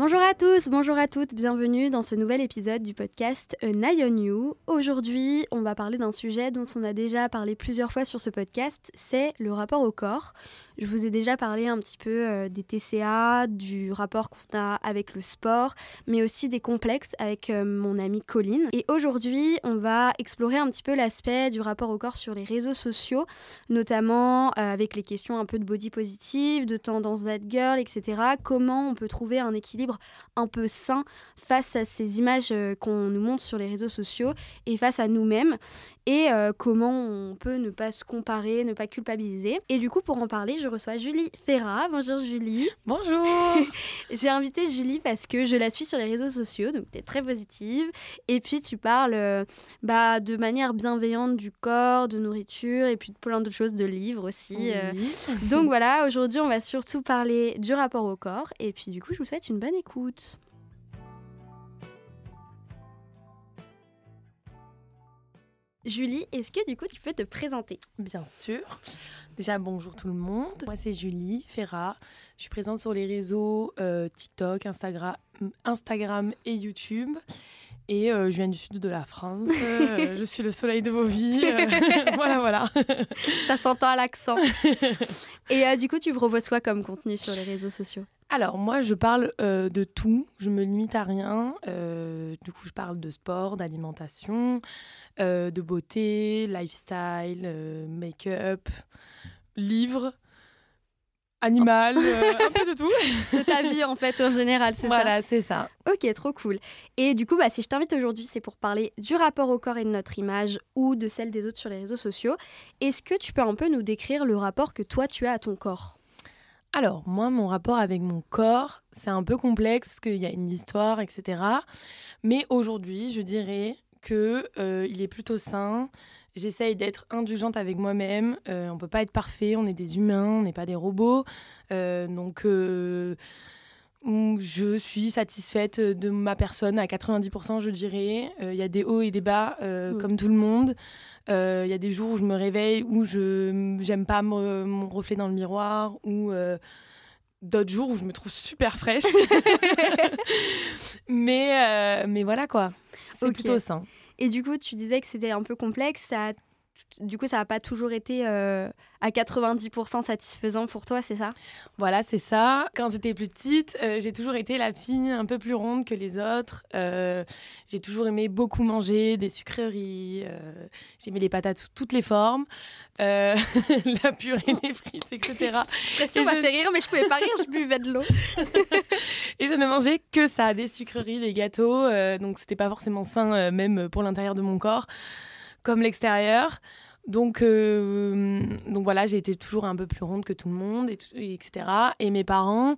Bonjour à tous, bonjour à toutes, bienvenue dans ce nouvel épisode du podcast An Eye You. Aujourd'hui, on va parler d'un sujet dont on a déjà parlé plusieurs fois sur ce podcast, c'est le rapport au corps. Je vous ai déjà parlé un petit peu euh, des TCA, du rapport qu'on a avec le sport, mais aussi des complexes avec euh, mon amie Colline. Et aujourd'hui, on va explorer un petit peu l'aspect du rapport au corps sur les réseaux sociaux, notamment euh, avec les questions un peu de body positive, de tendance that girl, etc. Comment on peut trouver un équilibre un peu sain face à ces images qu'on nous montre sur les réseaux sociaux et face à nous-mêmes et euh, comment on peut ne pas se comparer, ne pas culpabiliser. Et du coup, pour en parler, je reçois Julie Ferra. Bonjour Julie. Bonjour. J'ai invité Julie parce que je la suis sur les réseaux sociaux, donc tu es très positive. Et puis tu parles euh, bah, de manière bienveillante du corps, de nourriture et puis de plein d'autres choses, de livres aussi. Euh. Donc voilà, aujourd'hui on va surtout parler du rapport au corps. Et puis du coup, je vous souhaite une bonne écoute. Julie, est-ce que du coup tu peux te présenter? Bien sûr. Déjà bonjour tout le monde. Moi c'est Julie Ferra. Je suis présente sur les réseaux euh, TikTok, Instagram, Instagram et YouTube. Et euh, je viens du sud de la France. Euh, je suis le soleil de vos vies. voilà, voilà. Ça s'entend à l'accent. Et du coup, tu proposes quoi comme contenu sur les réseaux sociaux? Alors moi je parle euh, de tout, je me limite à rien. Euh, du coup je parle de sport, d'alimentation, euh, de beauté, lifestyle, make-up, livres, animal, un peu de tout. de ta vie en fait en général, c'est ça Voilà, c'est ça. Ok, trop cool. Et du coup bah, si je t'invite aujourd'hui c'est pour parler du rapport au corps et de notre image ou de celle des autres sur les réseaux sociaux. Est-ce que tu peux un peu nous décrire le rapport que toi tu as à ton corps? Alors, moi, mon rapport avec mon corps, c'est un peu complexe parce qu'il y a une histoire, etc. Mais aujourd'hui, je dirais que euh, il est plutôt sain. J'essaye d'être indulgente avec moi-même. Euh, on peut pas être parfait, on est des humains, on n'est pas des robots. Euh, donc, je suis satisfaite de ma personne à 90%, je dirais. Il y a des hauts et des bas, mm. comme tout le monde. Il euh, y a des jours où je me réveille où je n'aime pas mon reflet dans le miroir ou euh, d'autres jours où je me trouve super fraîche. mais, euh, mais voilà quoi, c'est plutôt sain. Et du coup, tu disais que c'était un peu complexe. Ça du coup, ça n'a pas toujours été euh, à 90% satisfaisant pour toi, c'est ça? Voilà, c'est ça. Quand j'étais plus petite, euh, j'ai toujours été la fille un peu plus ronde que les autres. Euh, j'ai toujours aimé beaucoup manger, des sucreries. J'aimais les patates sous toutes les formes, la purée, les frites, etc. L'expression m'a fait rire, mais je pouvais pas rire, je buvais de l'eau. et je ne mangeais que ça, des sucreries, des gâteaux. donc, c'était pas forcément sain, même pour l'intérieur de mon corps comme l'extérieur. Donc, euh, donc voilà, j'ai été toujours un peu plus ronde que tout le monde, et, etc. Et mes parents,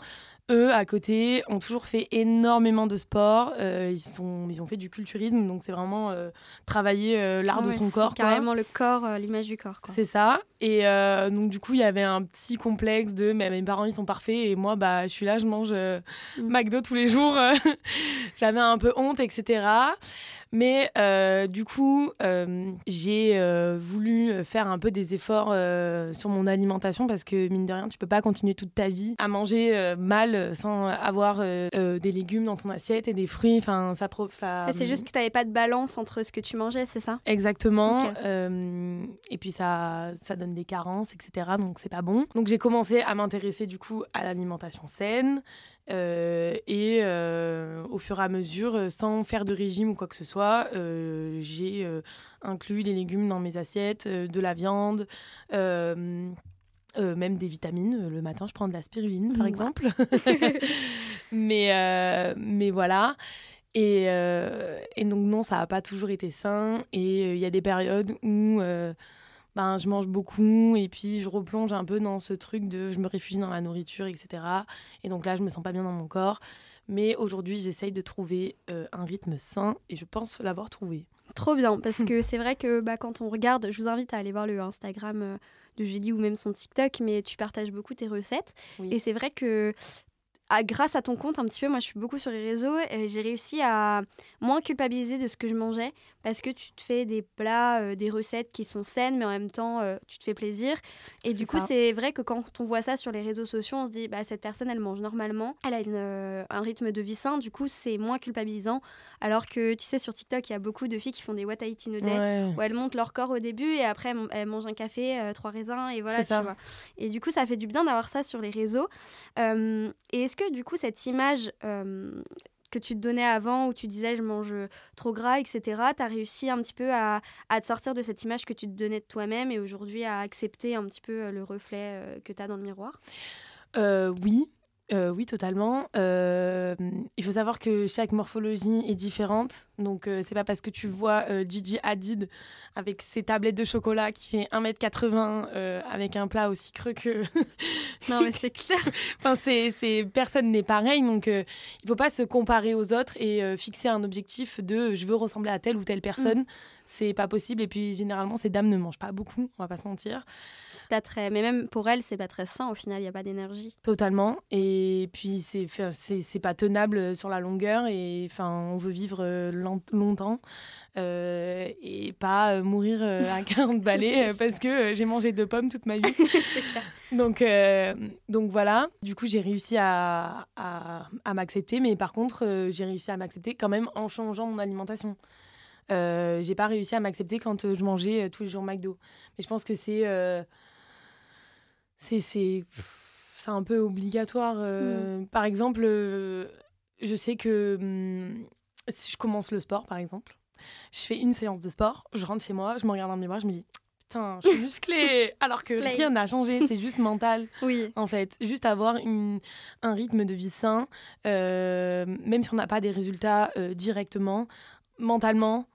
eux, à côté, ont toujours fait énormément de sport. Euh, ils, sont, ils ont fait du culturisme, donc c'est vraiment euh, travailler l'art de son corps. Carrément le corps, l'image du corps. C'est ça. Et donc du coup, il y avait un petit complexe de mais mes parents, ils sont parfaits, et moi, bah, je suis là, je mange mm. McDo tous les jours. J'avais un peu honte, etc. Mais euh, du coup, euh, j'ai euh, voulu faire un peu des efforts sur mon alimentation parce que, mine de rien, tu peux pas continuer toute ta vie à manger mal sans avoir des légumes dans ton assiette et des fruits. Enfin, ça, ça... C'est juste que tu n'avais pas de balance entre ce que tu mangeais, c'est ça? Exactement. et puis, ça, ça donne des carences, etc. Donc, c'est pas bon. Donc, j'ai commencé à m'intéresser du coup à l'alimentation saine. Euh, et euh, au fur et à mesure, euh, sans faire de régime ou quoi que ce soit, j'ai inclus des légumes dans mes assiettes, de la viande. même des vitamines. Le matin, je prends de la spiruline, par exemple. mais, mais voilà. Et, et, donc, non, ça n'a pas toujours été sain. Et il y a des périodes où ben, je mange beaucoup et puis je replonge un peu dans ce truc de je me réfugie dans la nourriture, etc. Et donc là, je me sens pas bien dans mon corps. Mais aujourd'hui, j'essaye de trouver euh, un rythme sain et je pense l'avoir trouvé. Trop bien, parce que c'est vrai que bah, quand on regarde, je vous invite à aller voir le Instagram euh, de Julie ou même son TikTok, mais tu partages beaucoup tes recettes. Et c'est vrai que grâce à ton compte, un petit peu, moi je suis beaucoup sur les réseaux, et j'ai réussi à moins culpabiliser de ce que je mangeais parce que tu te fais des plats, euh, des recettes qui sont saines, mais en même temps, euh, tu te fais plaisir. Et du coup, c'est vrai que quand on voit ça sur les réseaux sociaux, on se dit, bah, cette personne, elle mange normalement, elle a une, euh, un rythme de vie sain, du coup, c'est moins culpabilisant. Alors que, tu sais, sur TikTok, il y a beaucoup de filles qui font des What I Eat in a Day, où elles montent leur corps au début et après, elles mangent un café, trois raisins, et voilà, tu vois. Et du coup, ça fait du bien d'avoir ça sur les réseaux. et est-ce que, du coup, cette image que tu te donnais avant où tu disais je mange trop gras, etc., tu as réussi un petit peu à, te sortir de cette image que tu te donnais de toi-même et aujourd'hui à accepter un petit peu euh, le reflet euh, que tu as dans le miroir? Euh, Oui, euh, oui, totalement. Euh, il faut savoir que chaque morphologie est différente. Donc, euh, c'est pas parce que tu vois Gigi Hadid avec ses tablettes de chocolat qui fait 1m80 avec un plat aussi creux que. non, mais c'est clair. enfin, c'est, personne n'est pareil. Donc, il faut pas se comparer aux autres et fixer un objectif de je veux ressembler à telle ou telle personne. Mm. C'est pas possible. Et puis, généralement, ces dames ne mangent pas beaucoup, on va pas se mentir. C'est pas très. Mais même pour elles, c'est pas très sain au final, il n'y a pas d'énergie. Totalement. Et puis, c'est, c'est, pas tenable sur la longueur. Et enfin, on veut vivre euh, longtemps euh, et pas euh, mourir à 40 balais parce que j'ai mangé deux pommes toute ma vie. clair. Donc, donc voilà. Du coup, j'ai réussi à, à, à m'accepter. Mais par contre, j'ai réussi à m'accepter quand même en changeant mon alimentation. Euh, j'ai pas réussi à m'accepter quand euh, je mangeais euh, tous les jours McDo. Mais je pense que c'est c'est c'est un peu obligatoire. Mm. Par exemple, je sais que hum, si je commence le sport, par exemple, je fais une séance de sport, je rentre chez moi, je me regarde dans le miroir, je me dis putain, je suis musclée. Alors que rien n'a changé, c'est juste mental. Oui. En fait, juste avoir une, un rythme de vie sain, même si on n'a pas des résultats directement, mentalement,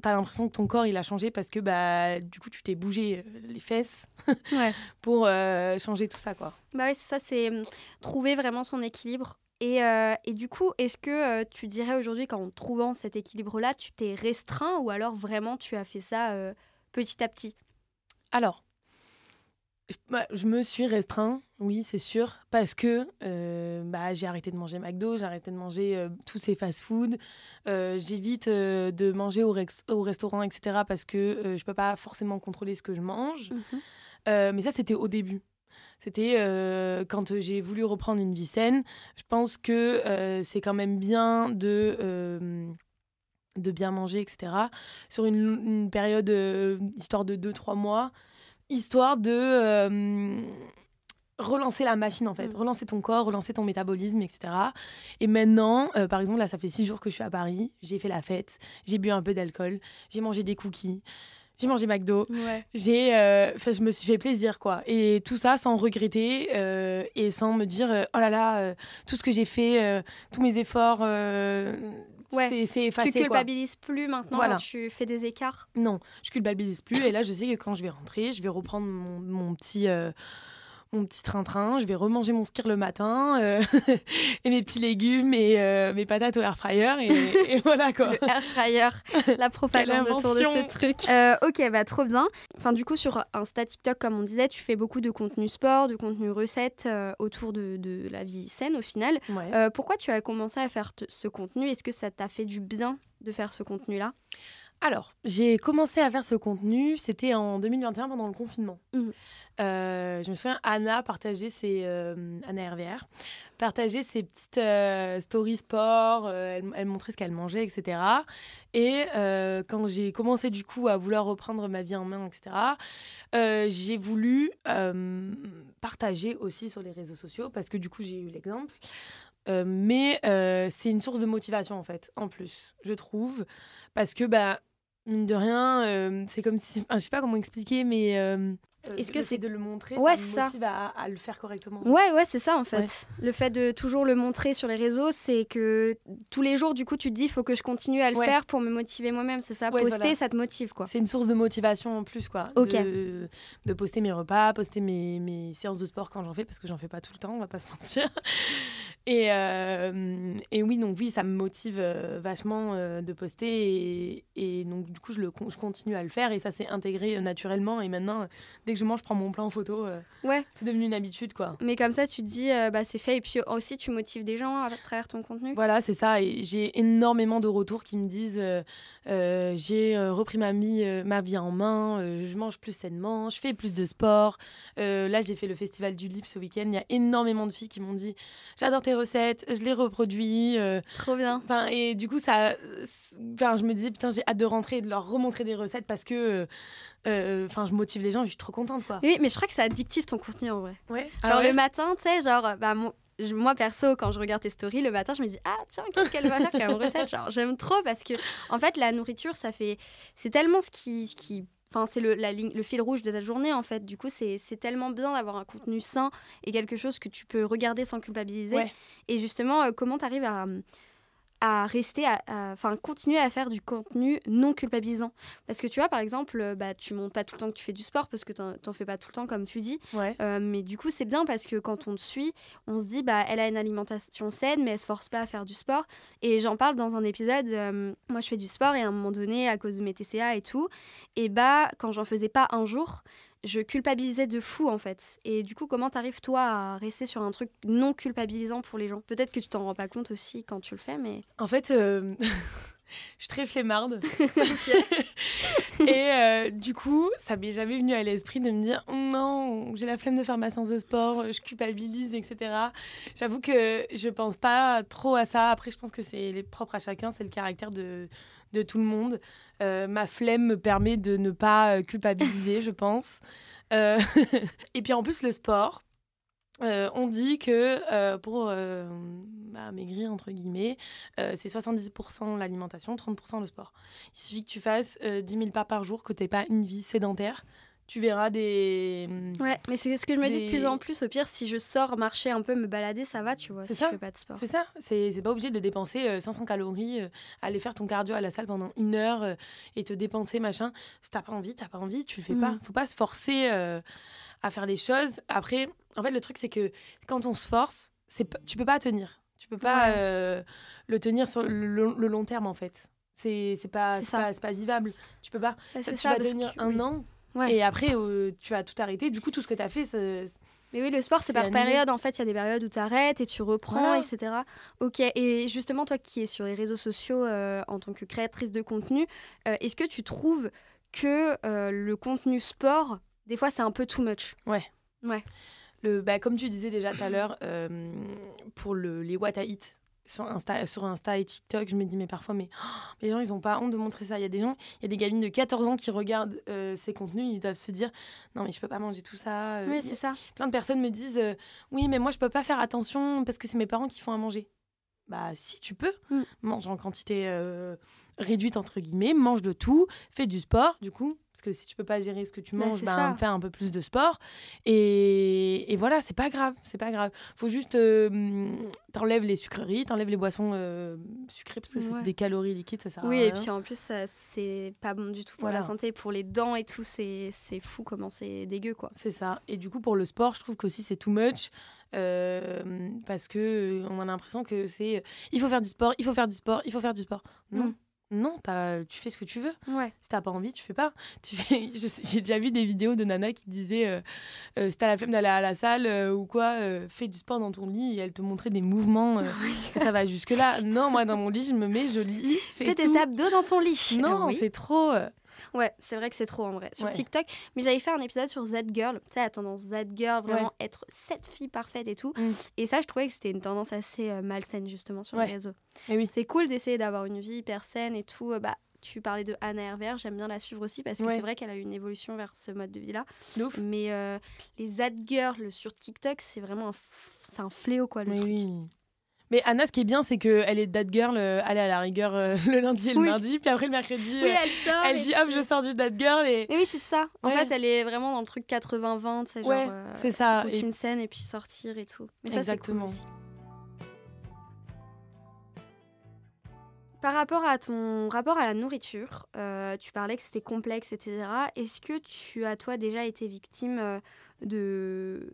t'as l'impression que ton corps il a changé parce que bah du coup tu t'es bougé euh, les fesses pour euh, changer tout ça quoi. Bah oui, ça c'est hum, trouver vraiment son équilibre. Et, euh, et du coup, est-ce que tu dirais aujourd'hui qu'en trouvant cet équilibre-là, tu t'es restreint ou alors vraiment tu as fait ça petit à petit? Alors, bah, je me suis restreint, oui, c'est sûr, parce que euh, bah, j'ai arrêté de manger McDo, j'ai arrêté de manger euh, tous ces fast-food. Euh, j'évite de manger au, au, restaurant, etc., parce que je peux pas forcément contrôler ce que je mange. Mhm. mais ça, c'était au début. C'était quand j'ai voulu reprendre une vie saine. Je pense que c'est quand même bien de de bien manger, etc. Sur une, une période, histoire de 2-3 mois, histoire de euh, relancer la machine en fait, mm. relancer ton corps, relancer ton métabolisme, etc. Et maintenant, euh, par exemple, là, ça fait six jours que je suis à Paris, j'ai fait la fête, j'ai bu un peu d'alcool, j'ai mangé des cookies. J'ai mangé McDo, j'ai, euh, je me suis fait plaisir quoi, et tout ça sans regretter et sans me dire oh là là tout ce que j'ai fait, tous mes efforts, Ouais. C'est effacé. Tu culpabilises plus maintenant quand tu fais des écarts? Non, je culpabilise plus. et là, je sais que quand je vais rentrer, je vais reprendre mon, mon petit. Euh, mon petit train-train, je vais remanger mon skir le matin, euh, et mes petits légumes et euh, mes patates au air fryer, et, voilà quoi. Le air fryer, la propagande autour de ce truc. Euh, ok, bah trop bien. Enfin, du coup, sur Insta, TikTok, comme on disait, tu fais beaucoup de contenu sport, de contenu recette autour de, de, la vie saine au final. pourquoi tu as commencé à faire ce contenu? Est-ce que ça t'a fait du bien de faire ce contenu-là? Alors, j'ai commencé à faire ce contenu, c'était en 2021 pendant le confinement. Mmh. Euh, je me souviens, Anna partageait ses, euh, Anna RVR, partageait ses petites euh, stories sport, elle, montrait ce qu'elle mangeait, etc. Et quand j'ai commencé du coup à vouloir reprendre ma vie en main, etc., j'ai voulu partager aussi sur les réseaux sociaux parce que du coup j'ai eu l'exemple. mais c'est une source de motivation en fait, en plus, je trouve, parce que bah, mine de rien, c'est comme si. je sais pas comment expliquer, mais. Euh, Est-ce que c'est de le montrer ouais, ça me motive À, le faire correctement Ouais, ouais, c'est ça en fait. Le fait de toujours le montrer sur les réseaux, c'est que tous les jours, du coup, tu te dis, il faut que je continue à le faire pour me motiver moi-même. C'est ça, poster, ça te motive quoi. C'est une source de motivation en plus quoi. Ok. De, de poster mes repas, poster mes, mes séances de sport quand j'en fais, parce que j'en fais pas tout le temps, on va pas se mentir. Et, euh, et, oui, donc oui, ça me motive euh, vachement euh, de poster et, et, donc du coup, je, le, je continue à le faire et ça s'est intégré naturellement. Et maintenant, dès dès que je mange, je prends mon plat en photo. euh, Ouais. c'est devenu une habitude, quoi. Mais comme ça, tu te dis, euh, bah, c'est fait. Et puis aussi, tu motives des gens à travers ton contenu. Voilà, c'est ça. Et j'ai énormément de retours qui me disent euh, j'ai repris ma vie, ma vie en main, je mange plus sainement, je fais plus de sport. Là, j'ai fait le festival du livre ce week-end. Il y a énormément de filles qui m'ont dit j'adore tes recettes, je les reproduis. Trop bien. Enfin, et du coup, ça, enfin, je me disais, putain, j'ai hâte de rentrer et de leur remontrer des recettes parce que, euh, euh, enfin, je motive les gens, je suis trop contente, quoi. Oui, mais je crois que c'est addictif ton contenu en vrai. Ouais. Genre le matin, tu sais, genre, bah, mon- je- moi perso, quand je regarde tes stories, le matin, je me dis, ah tiens, qu'est-ce qu'elle va faire comme recette? Genre, j'aime trop parce que, en fait, la nourriture, ça fait. C'est tellement ce qui. Ce qui... Enfin, c'est le, la ligne, le fil rouge de ta journée, en fait. Du coup, c'est c'est tellement bien d'avoir un contenu sain et quelque chose que tu peux regarder sans culpabiliser. Ouais. Et justement, euh, comment tu arrives à, à rester, à, à- enfin, continuer à faire du contenu non culpabilisant Parce que tu vois, par exemple, euh, bah, tu montes pas tout le temps que tu fais du sport parce que t'en t'en fais pas tout le temps, comme tu dis. Ouais. Euh, mais du coup, c'est bien parce que quand on te suit, on se dit, bah, elle a une alimentation saine, mais elle se force pas à faire du sport. Et j'en parle dans un épisode. euh, moi, je fais du sport et à un moment donné, à cause de mes TCA et tout, et bah, quand j'en faisais pas un jour, je culpabilisais de fou en fait. Et du coup, comment t'arrives toi à rester sur un truc non culpabilisant pour les gens? Peut-être que tu t'en rends pas compte aussi quand tu le fais, mais. En fait, euh, je suis très flemmarde. et euh, du coup, ça m'est jamais venu à l'esprit de me dire non, j'ai la flemme de faire ma séance de sport, je culpabilise, etc. J'avoue que je pense pas trop à ça. Après, je pense que c'est propre à chacun, c'est le caractère de, de tout le monde. Euh, ma flemme me permet de ne pas euh, culpabiliser, je pense. Euh, et puis en plus, le sport. on dit que pour bah, maigrir, entre guillemets, c'est 70% l'alimentation, 30% le sport. Il suffit que tu fasses euh, 10 000 pas par jour, que tu n'aies pas une vie sédentaire. Tu verras des. Ouais, mais c'est ce que je me dis de Des- plus en plus. Au pire, si je sors marcher un peu, me balader, ça va, tu vois. C'est si ça. je fais pas de sport. C'est ça, c'est c'est pas obligé de dépenser euh, 500 calories, euh, aller faire ton cardio à la salle pendant une heure euh, et te dépenser machin. Si t'as pas envie, t'as pas envie, tu le fais pas. Mhm. Faut pas se forcer euh, à faire les choses. Après, en fait, le truc c'est que quand on se force, tu peux pas tenir. Tu peux pas Ouais. euh, le tenir sur le, long- le long terme en fait. C'est c'est pas, pas, c'est pas vivable. Tu peux pas. Bah, tu ça, vas parce tenir que- un oui. an Ouais. et après euh, tu vas tout arrêter. Du coup, tout ce que tu as fait, c'est- Mais oui, le sport, c'est par annulé. période. En fait, il y a des périodes où tu arrêtes et tu reprends, Voilà. etc. Ok, et justement, toi qui es sur les réseaux sociaux euh, en tant que créatrice de contenu, euh, est-ce que tu trouves que le contenu sport, des fois, c'est un peu too much? Le, bah, comme tu disais déjà tout à l'heure, pour le, les what I eat sur Insta, sur Insta et TikTok, je me dis, mais parfois, mais oh, les gens, ils ont pas honte de montrer ça. Il y a des gens, il y a des gamines de 14 ans qui regardent euh, ces contenus, ils doivent se dire, non, mais je peux pas manger tout ça. Euh, Oui, c'est ça. Plein de personnes me disent, euh, oui, mais moi, je peux pas faire attention parce que c'est mes parents qui font à manger. Bah, si, tu peux. Mm. Mange en quantité réduite, entre guillemets, mange de tout, fais du sport, du coup. Parce que si tu peux pas gérer ce que tu Bah, manges, ça. fais un peu plus de sport. Et, et voilà, c'est pas grave, c'est pas grave. Faut juste euh, t'enlèves les sucreries, t'enlèves les boissons euh, sucrées parce que Ouais. c'est des calories liquides, ça sert Oui, à et rien. puis en plus, c'est pas bon du tout pour Voilà. la santé, pour les dents et tout. C'est fou comment c'est dégueu, quoi. C'est ça. Et du coup, pour le sport, je trouve qu'aussi c'est too much. euh, parce que euh, on a l'impression que c'est il faut faire du sport, il faut faire du sport, il faut faire du sport. Non, Mm. Non, tu fais ce que tu veux. Ouais. Si t'as pas envie, tu fais pas. Tu fais, j'ai déjà vu des vidéos de Nana qui disaient euh, euh, si t'as la flemme d'aller à la salle euh, ou quoi, euh, fais du sport dans ton lit et elle te montrait des mouvements. ça va jusque là. Non, moi dans mon lit, je me mets, je lis. Fais des abdos dans ton lit. Non, oui. c'est trop. Ouais, c'est vrai que c'est trop en vrai. Sur Ouais. TikTok, mais j'avais fait un épisode sur Z Girl, tu sais, la tendance Z Girl, vraiment être cette fille parfaite et tout. Mm. Et ça, je trouvais que c'était une tendance assez euh, malsaine justement sur Ouais. les réseaux. Et oui. C'est cool d'essayer d'avoir une vie hyper saine et tout. euh, Bah, tu parlais de Anna Hervé, j'aime bien la suivre aussi parce que Ouais. c'est vrai qu'elle a eu une évolution vers ce mode de vie-là. Mais euh, les Z Girls sur TikTok, c'est vraiment un, f- un fléau quoi le Mais truc. oui. Mais Anna, ce qui est bien, c'est qu'elle est dad girl, euh, elle est à la rigueur euh, le lundi et le Oui. mardi, puis après le mercredi, Oui, euh, elle sort. elle dit hop, je sors du dad girl et. Mais oui, c'est ça. En Ouais. fait, elle est vraiment dans le truc 80-20, c'est genre Ouais, euh, c'est ça. Et- une scène et puis sortir et tout. Mais Exactement. Par rapport à ton rapport à la nourriture, euh, tu parlais que c'était complexe, etc. Est-ce que tu as, toi, déjà été victime euh, de,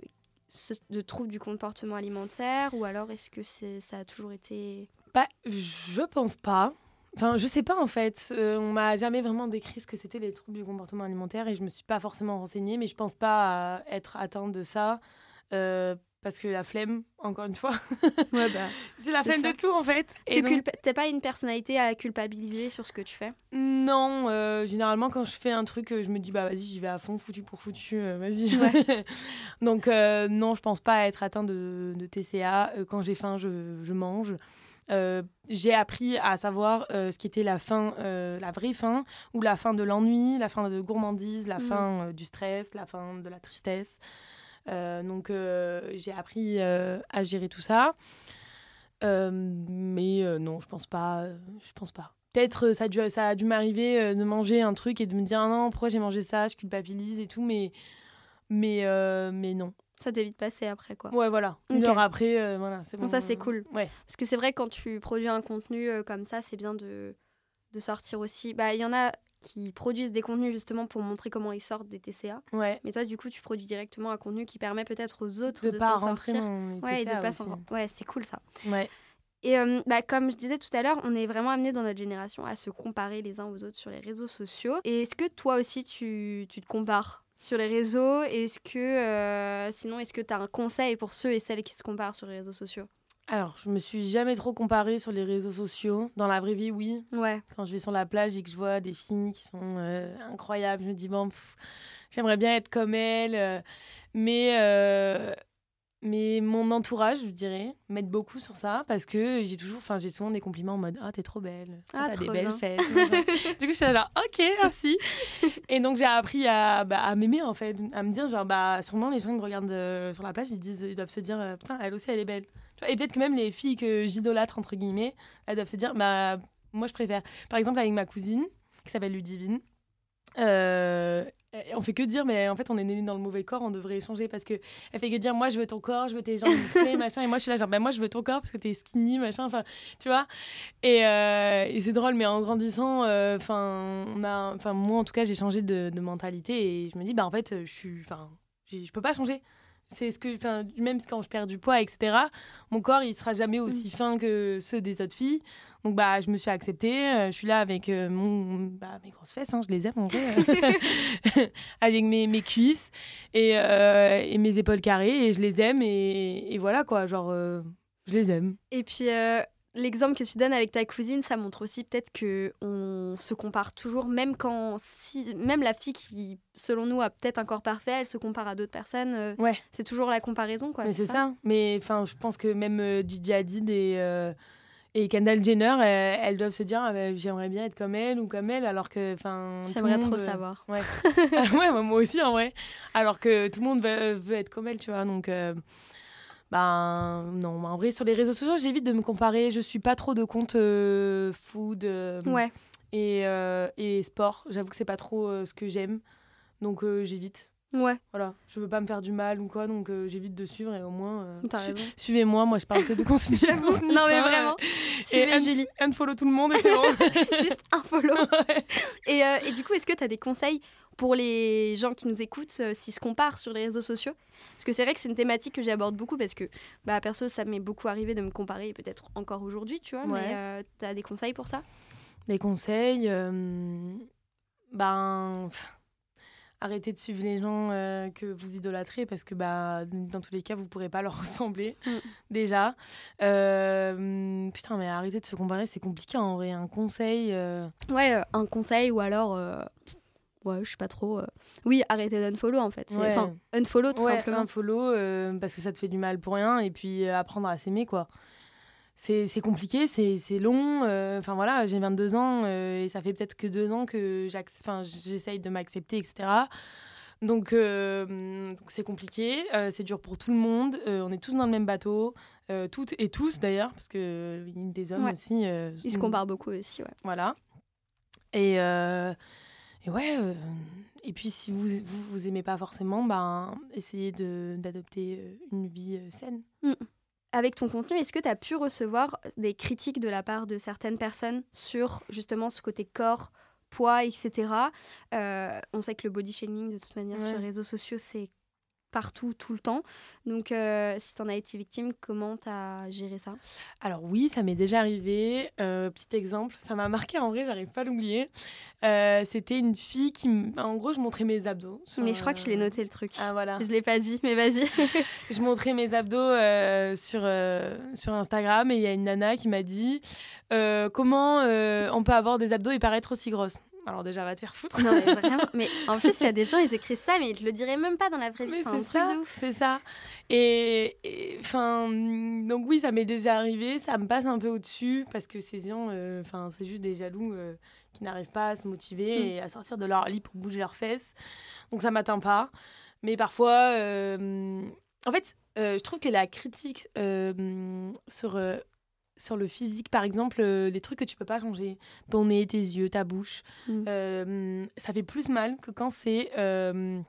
de troubles du comportement alimentaire ou alors est-ce que ça a toujours été... Bah, je pense pas. Enfin, je sais pas en fait. Euh, on m'a jamais vraiment décrit ce que c'était les troubles du comportement alimentaire et je me suis pas forcément renseignée, mais je pense pas être atteinte de ça. Euh, parce que la flemme, encore une fois. Ouais, bah, J'ai la flemme de tout en fait. Tu n'es T'es pas une personnalité à culpabiliser sur ce que tu fais? Non, euh, généralement quand je fais un truc, je me dis bah vas-y, j'y vais à fond, foutu pour foutu, vas-y. Donc non, je pense pas être atteinte de, de TCA. quand j'ai faim, je, je mange. Euh, j'ai appris à savoir euh, ce qui était la euh, la vraie fin, ou la fin de l'ennui, la fin de gourmandise, la mm. fin du stress, la fin de la tristesse. Donc j'ai appris à gérer tout ça. mais non, je pense pas. je pense pas. Peut-être ça a dû, ça a dû m'arriver de manger un truc et de me dire ah non pourquoi j'ai mangé ça, je culpabilise et tout, mais mais mais non. Ça t'évite de passer après, quoi. Ouais, voilà. Une heure après, euh, voilà, c'est bon. ça, c'est cool. Ouais. Parce que c'est vrai, quand tu produis un contenu euh, comme ça, c'est bien de, de sortir aussi. Bah, il y en a qui produisent des contenus justement pour montrer comment ils sortent des TCA. Ouais. Mais toi, du coup, tu produis directement un contenu qui permet peut-être aux autres de, de pas rentrer sortir. ouais, et de pas Ouais, c'est cool ça. Ouais. Et euh, bah, comme je disais tout à l'heure, on est vraiment amené dans notre génération à se comparer les uns aux autres sur les réseaux sociaux. Et est-ce que toi aussi, tu, tu te compares sur les réseaux? Est-ce que, euh, sinon, est-ce que tu as un conseil pour ceux et celles qui se comparent sur les réseaux sociaux? Alors, je me suis jamais trop comparée sur les réseaux sociaux. Dans la vraie vie, oui. Ouais. Quand je vais sur la plage et que je vois des filles qui sont euh, incroyables, je me dis, bon, j'aimerais bien être comme elles. Euh, mais mais mon entourage, je dirais, m'aide beaucoup sur ça parce que j'ai toujours, enfin, j'ai souvent des compliments en mode Ah, t'es trop belle, ah, t'as des belles fesses. du coup, je suis là, genre, ok, merci. et donc, j'ai appris à, bah, à m'aimer en fait, à me dire, genre, bah, sûrement les gens qui me regardent euh, sur la plage, ils, disent, ils doivent se dire, euh, putain, elle aussi, elle est belle. Et peut-être que même les filles que j'idolâtre, entre guillemets, elles doivent se dire, bah, moi, je préfère. Par exemple, avec ma cousine, qui s'appelle Ludivine, euh, on fait que dire, mais en fait, on est né dans le mauvais corps, on devrait échanger parce que elle fait que dire, moi, je veux ton corps, je veux tes jambes machin, et moi, je suis là, genre, ben, moi, je veux ton corps parce que t'es skinny, machin, enfin, tu vois. Et, euh, et c'est drôle, mais en grandissant, euh, enfin, on a, enfin, moi, en tout cas, j'ai changé de, de, mentalité et je me dis, bah, en fait, je suis, enfin, je peux pas changer. C'est ce que, enfin, même quand je perds du poids, etc., mon corps, il sera jamais aussi mm. fin que ceux des autres filles. Donc, bah, je me suis acceptée. Euh, je suis là avec euh, mon, bah, mes grosses fesses, hein, je les aime en vrai, avec mes, mes cuisses et, euh, et, mes épaules carrées, et je les aime. Et, et voilà, quoi, genre, je les aime. Et puis, l'exemple que tu donnes avec ta cousine, ça montre aussi peut-être que on se compare toujours, même quand si, même la fille qui, selon nous, a peut-être un corps parfait, elle se compare à d'autres personnes. Euh, ouais. C'est toujours la comparaison, quoi. C'est ça. Mais enfin, je pense que même euh, Gigi Hadid et euh, et Kendall Jenner, elles, doivent se dire ah, j'aimerais bien être comme elle ou comme elle, alors que enfin. J'aimerais trop savoir. Ouais. ouais, moi aussi en vrai. Alors que tout le monde veut, veut être comme elle, tu vois. Donc ben non, en vrai, sur les réseaux sociaux, j'évite de me comparer. Je suis pas trop de compte euh, food euh, ouais. et, euh, et sport. J'avoue que c'est pas trop ce que j'aime. Donc j'évite. Ouais. Voilà, je veux pas me faire du mal ou quoi, donc j'évite de suivre et au moins. Suivez-moi, moi je parle que de contenu. non mais vraiment. Suivez et Julie. Unfollow tout le monde et c'est bon. Juste un follow. et, et, du coup, est-ce que tu as des conseils pour les gens qui nous écoutent euh, s'ils se comparent sur les réseaux sociaux Parce que c'est vrai que c'est une thématique que j'aborde beaucoup parce que, bah, perso, ça m'est beaucoup arrivé de me comparer, peut-être encore aujourd'hui, tu vois. Mais euh, tu as des conseils pour ça? Des conseils euh, Ben. Arrêtez de suivre les gens que vous idolâtrez parce que bah, dans tous les cas, vous ne pourrez pas leur ressembler mm. déjà. putain, mais arrêtez de se comparer, c'est compliqué en vrai. Un conseil. Ouais, un conseil ou alors ouais, je sais pas trop. Euh. Oui, arrêtez d'unfollow en fait. Enfin, unfollow tout simplement. Unfollow euh, parce que ça te fait du mal pour rien et puis euh, apprendre à s'aimer quoi. C'est compliqué, c'est long. Enfin voilà, j'ai 22 ans et ça fait peut-être que deux ans que j'essaye de m'accepter, etc. Donc c'est compliqué, c'est dur pour tout le monde. on est tous dans le même bateau, toutes et tous d'ailleurs, parce que des hommes aussi. Ils se comparent beaucoup aussi, ouais. Voilà. Et et ouais, euh, et puis si vous, vous, vous aimez pas forcément, ben, essayez d'adopter euh, une vie euh, saine. Mm. Avec ton contenu, est-ce que tu as pu recevoir des critiques de la part de certaines personnes sur justement ce côté corps, poids, etc. on sait que le body shaming, de toute manière, sur les réseaux sociaux, c'est partout, tout le temps. Donc, euh, si tu en as été victime, comment tu as géré ça? Alors oui, ça m'est déjà arrivé. Euh, petit exemple, ça m'a marqué en vrai, j'arrive pas à l'oublier. Euh, c'était une fille qui, en gros, je montrais mes abdos. mais je crois que je l'ai noté le truc. Ah voilà. Je l'ai pas dit, mais vas-y. je montrais mes abdos sur, sur Instagram et il y a une nana qui m'a dit comment on peut avoir des abdos et paraître aussi grosse? Alors déjà, va te faire foutre. Non, mais vraiment. Mais en plus, il y a des gens, ils écrivent ça, mais ils te le diraient même pas dans la vraie vie. C'est un truc de ouf. C'est ça. Et enfin, donc oui, ça m'est déjà arrivé. Ça me passe un peu au-dessus parce que ces gens, euh, enfin, c'est juste des jaloux euh, qui n'arrivent pas à se motiver mm. et à sortir de leur lit pour bouger leurs fesses. Donc ça m'atteint pas. Mais parfois, euh, en fait, je trouve que la critique sur sur le physique, par exemple, euh, les trucs que tu peux pas changer, ton nez, tes yeux, ta bouche, mm. euh, ça fait plus mal que quand c'est euh,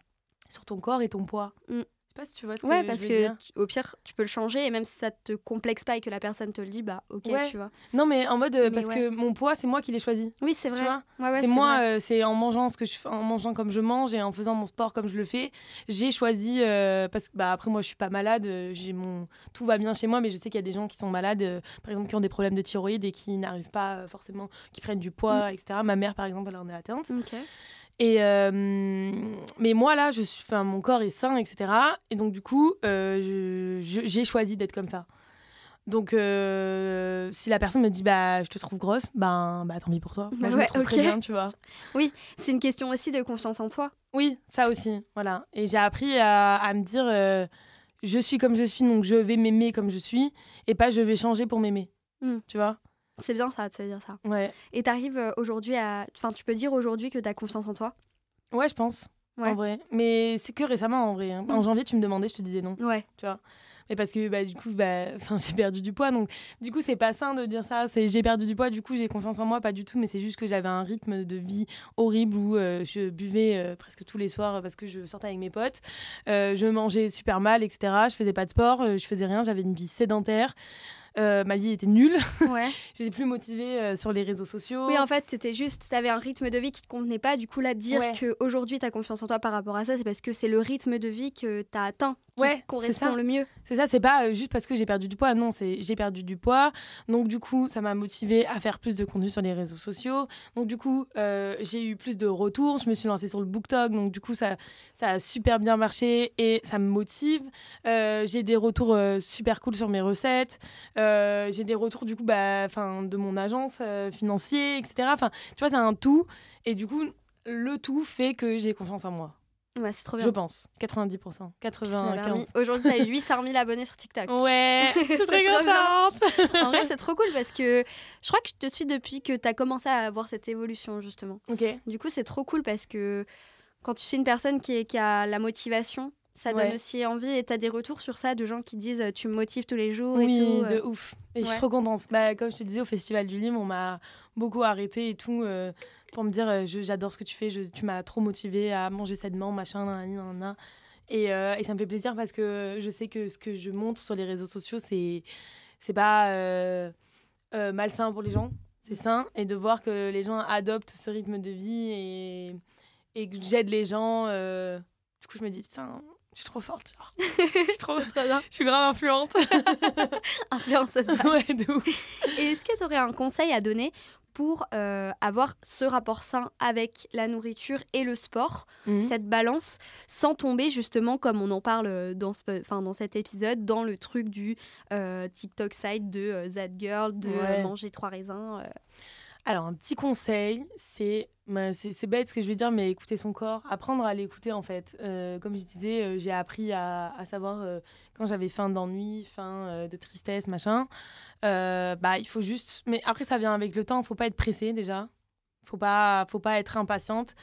sur ton corps et ton poids. Mm pas si tu vois ce ouais, parce que au pire, tu peux le changer et même si ça te complexe pas et que la personne te le dit, bah ok, tu vois. Non, mais en mode parce que mon poids, c'est moi qui l'ai choisi. Oui, c'est vrai. c'est moi, euh, c'est en mangeant ce que je en mangeant comme je mange et en faisant mon sport comme je le fais, j'ai choisi euh, parce que bah après moi je suis pas malade, euh, j'ai mon tout va bien chez moi, mais je sais qu'il y a des gens qui sont malades, par exemple qui ont des problèmes de thyroïde et qui n'arrivent pas forcément, qui prennent du poids, mm. etc. Ma mère par exemple, elle en est atteinte. Ok. Et euh, mais moi là, je suis, enfin, mon corps est sain, etc. Et donc du coup, euh, j'ai choisi d'être comme ça. Donc euh, si la personne me dit bah je te trouve grosse, ben bah tant pis pour toi. Moi, je me trouve très bien, tu vois. Oui, c'est une question aussi de confiance en toi. Oui, ça aussi, voilà. Et j'ai appris à, à, me dire je suis comme je suis, donc je vais m'aimer comme je suis, et pas je vais changer pour m'aimer. Hmm. Tu vois? C'est bien ça de se dire ça. Ouais. Et t'arrives euh, aujourd'hui à. Enfin, tu peux dire aujourd'hui que t'as confiance en toi? Ouais, je pense. En vrai. Mais c'est que récemment, en vrai. Hein. En janvier, tu me demandais, je te disais non. Ouais. Tu vois mais parce que bah, du coup bah, j'ai perdu du poids donc du coup c'est pas sain de dire ça c'est j'ai perdu du poids du coup j'ai confiance en moi pas du tout mais c'est juste que j'avais un rythme de vie horrible où euh, je buvais euh, presque tous les soirs parce que je sortais avec mes potes je mangeais super mal etc je faisais pas de sport je faisais rien j'avais une vie sédentaire euh, ma vie était nulle. Ouais. J'étais plus motivée euh, sur les réseaux sociaux. Oui, en fait, c'était juste, tu avais un rythme de vie qui te convenait pas. Du coup, là, dire qu'aujourd'hui, tu as confiance en toi par rapport à ça, c'est parce que c'est le rythme de vie que tu as atteint ouais, correspond le mieux. C'est ça, c'est pas euh, juste parce que j'ai perdu du poids. Non, c'est j'ai perdu du poids. Donc, du coup, ça m'a motivée à faire plus de contenu sur les réseaux sociaux. Donc, du coup, j'ai eu plus de retours. Je me suis lancée sur le BookTok. Donc, du coup, ça, ça a super bien marché et ça me motive. j'ai des retours super cool sur mes recettes. Euh, j'ai des retours du coup bah, de mon agence euh, financier, etc. Enfin, tu vois, c'est un tout. Et du coup, le tout fait que j'ai confiance en moi. Ouais, c'est trop bien. Je pense. 90%. 95%. Aujourd'hui, tu as 800 000 abonnés sur TikTok. Ouais, c'est très contente. en vrai, c'est trop cool parce que je crois que je te suis depuis que tu as commencé à avoir cette évolution, justement. Ok. Du coup, c'est trop cool parce que quand tu suis une personne qui, est, qui a la motivation, ça donne aussi envie. Et tu as des retours sur ça de gens qui disent tu me motives tous les jours oui, et tout. de ouf. Et je suis trop contente. Bah, comme je te disais, au Festival du Livre, on m'a beaucoup arrêté et tout euh, pour me dire euh, j'adore ce que tu fais, je, tu m'as trop motivé à manger sainement, machin, nan, Et, euh, et, ça me fait plaisir parce que je sais que ce que je montre sur les réseaux sociaux, c'est c'est pas malsain pour les gens, c'est sain. Et de voir que les gens adoptent ce rythme de vie et, et que j'aide les gens, du coup, je me dis, putain je suis trop forte, genre. je suis trop... bien. Je suis grave influente. Influenceuse. ouais, de ouf. Et est-ce que tu aurais un conseil à donner pour euh, avoir ce rapport sain avec la nourriture et le sport, mhm. cette balance, sans tomber justement, comme on en parle dans, ce, dans cet épisode, dans le truc du euh, TikTok site de euh, That Girl, de manger trois raisins alors, un petit conseil, c'est c'est bête ce que je vais dire, mais écouter son corps, apprendre à l'écouter en fait. Euh, comme je disais, euh, j'ai appris à, savoir euh, quand j'avais faim d'ennui, faim de tristesse, machin. bah, il faut juste. Mais après, ça vient avec le temps. Il faut pas être pressé déjà. Faut pas, faut pas être impatiente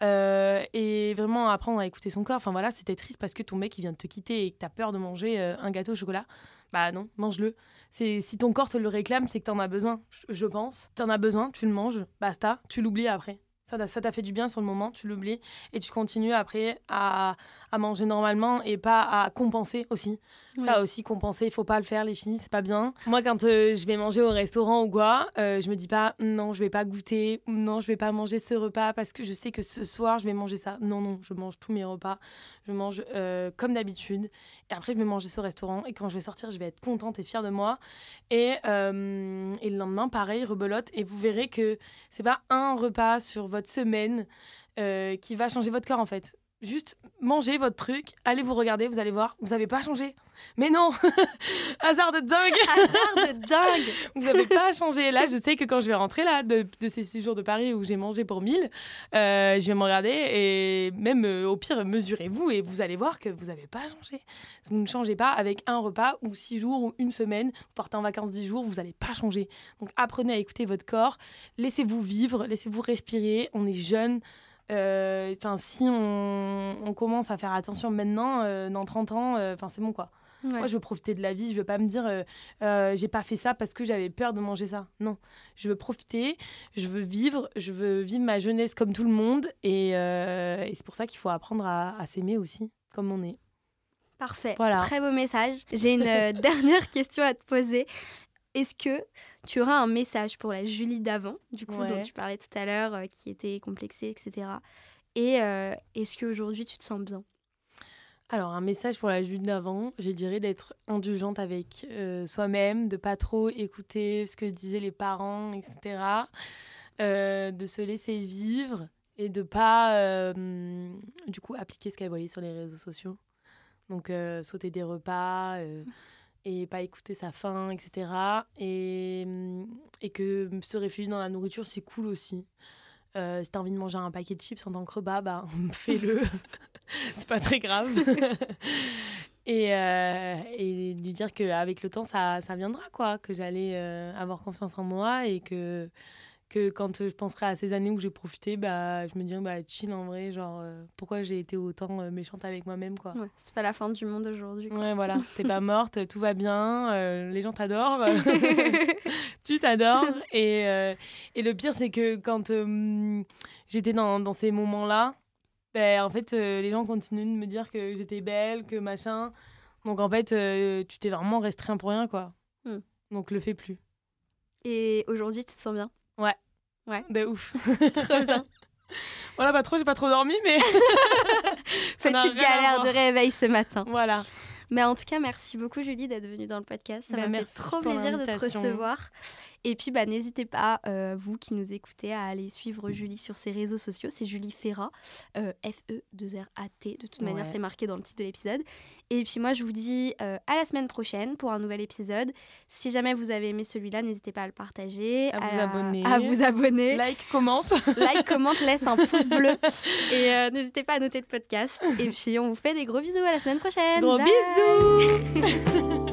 et vraiment apprendre à écouter son corps. Enfin voilà, c'était triste parce que ton mec vient de te quitter et que tu as peur de manger un gâteau au chocolat. Bah non, mange-le. C'est si ton corps te le réclame, c'est que tu en as besoin, je pense. Tu en as besoin, tu le manges, basta, tu l'oublies après. Ça t'a fait du bien sur le moment, tu l'oublies et tu continues après à, à, manger normalement et pas à compenser aussi. Ça aussi, compenser, il faut pas le faire, les filles, c'est pas bien. Moi, quand euh, je vais manger au restaurant ou quoi, euh, je me dis pas non, je vais pas goûter, non, je vais pas manger ce repas parce que je sais que ce soir, je vais manger ça. Non, non, je mange tous mes repas, je mange euh, comme d'habitude. Et après, je vais manger ce restaurant et quand je vais sortir, je vais être contente et fière de moi. Et, et le lendemain, pareil, rebelote. Et vous verrez que c'est pas un repas sur votre semaine qui va changer votre corps en fait juste mangez votre truc, allez vous regarder, vous allez voir, vous n'avez pas changé. Mais non Hasard de dingue Hasard de dingue Vous n'avez pas changé. Là, je sais que quand je vais rentrer là de, ces six jours de Paris où j'ai mangé pour 1000, euh, je vais me regarder et même euh, au pire, mesurez-vous et vous allez voir que vous n'avez pas changé. Vous ne changez pas avec un repas ou six jours ou une semaine, vous partez en vacances dix jours, vous n'allez pas changer. Donc apprenez à écouter votre corps, laissez-vous vivre, laissez-vous respirer, on est jeune. Euh, enfin, si on, commence à faire attention maintenant, euh, dans 30 ans, euh, enfin c'est bon quoi. Moi, je veux profiter de la vie. Je veux pas me dire, j'ai pas fait ça parce que j'avais peur de manger ça. Non, je veux profiter. Je veux vivre. Je veux vivre ma jeunesse comme tout le monde. Et, c'est pour ça qu'il faut apprendre à, à s'aimer aussi, comme on est. Parfait. Voilà. Très beau message. J'ai une dernière question à te poser. Est-ce que tu auras un message pour la Julie d'avant, du coup, dont tu parlais tout à l'heure, euh, qui était complexée, etc. Et euh, est-ce qu'aujourd'hui, tu te sens bien? Alors, un message pour la Julie d'avant, je dirais d'être indulgente avec euh, soi-même, de pas trop écouter ce que disaient les parents, etc. de se laisser vivre et de pas, du coup, appliquer ce qu'elle voyait sur les réseaux sociaux. Donc, sauter des repas, mmh et pas écouter sa faim, etc. Et, et que se réfugier dans la nourriture, c'est cool aussi. Euh, si t'as envie de manger un paquet de chips en tant que repas, bah, fais-le. c'est pas très grave. et, euh, et lui dire qu'avec le temps, ça, ça viendra, quoi. Que j'allais euh, avoir confiance en moi et que que quand je penserai à ces années où j'ai profité, bah, je me dirais, bah, chill en vrai, genre, euh, pourquoi j'ai été autant euh, méchante avec moi-même, quoi. c'est pas la fin du monde aujourd'hui. Ouais, voilà, t'es pas morte, tout va bien, euh, les gens t'adorent, tu t'adores. Et, et le pire, c'est que quand j'étais dans, dans, ces moments-là, ben, en fait, les gens continuent de me dire que j'étais belle, que machin. Donc, en fait, tu t'es vraiment restreint pour rien, quoi. Hmm. Donc, le fais plus. Et aujourd'hui, tu te sens bien? Ouais. Ouais. De ouf. trop bien. Voilà, pas trop, j'ai pas trop dormi, mais. Petite galère de réveil ce matin. Voilà. Mais en tout cas, merci beaucoup, Julie, d'être venue dans le podcast. Ça bah, m'a fait trop plaisir de te recevoir. Et puis, bah, n'hésitez pas, euh, vous qui nous écoutez, à aller suivre Julie sur ses réseaux sociaux. C'est Julie Ferrat, euh, F-E-2-R-A-T. De toute manière, c'est marqué dans le titre de l'épisode. Et puis, moi, je vous dis euh, à la semaine prochaine pour un nouvel épisode. Si jamais vous avez aimé celui-là, n'hésitez pas à le partager, à, vous abonner. À vous abonner. Like, commente. like, commente, laisse un pouce bleu. Et n'hésitez pas à noter le podcast. Et puis, on vous fait des gros bisous à la semaine prochaine. Gros bisous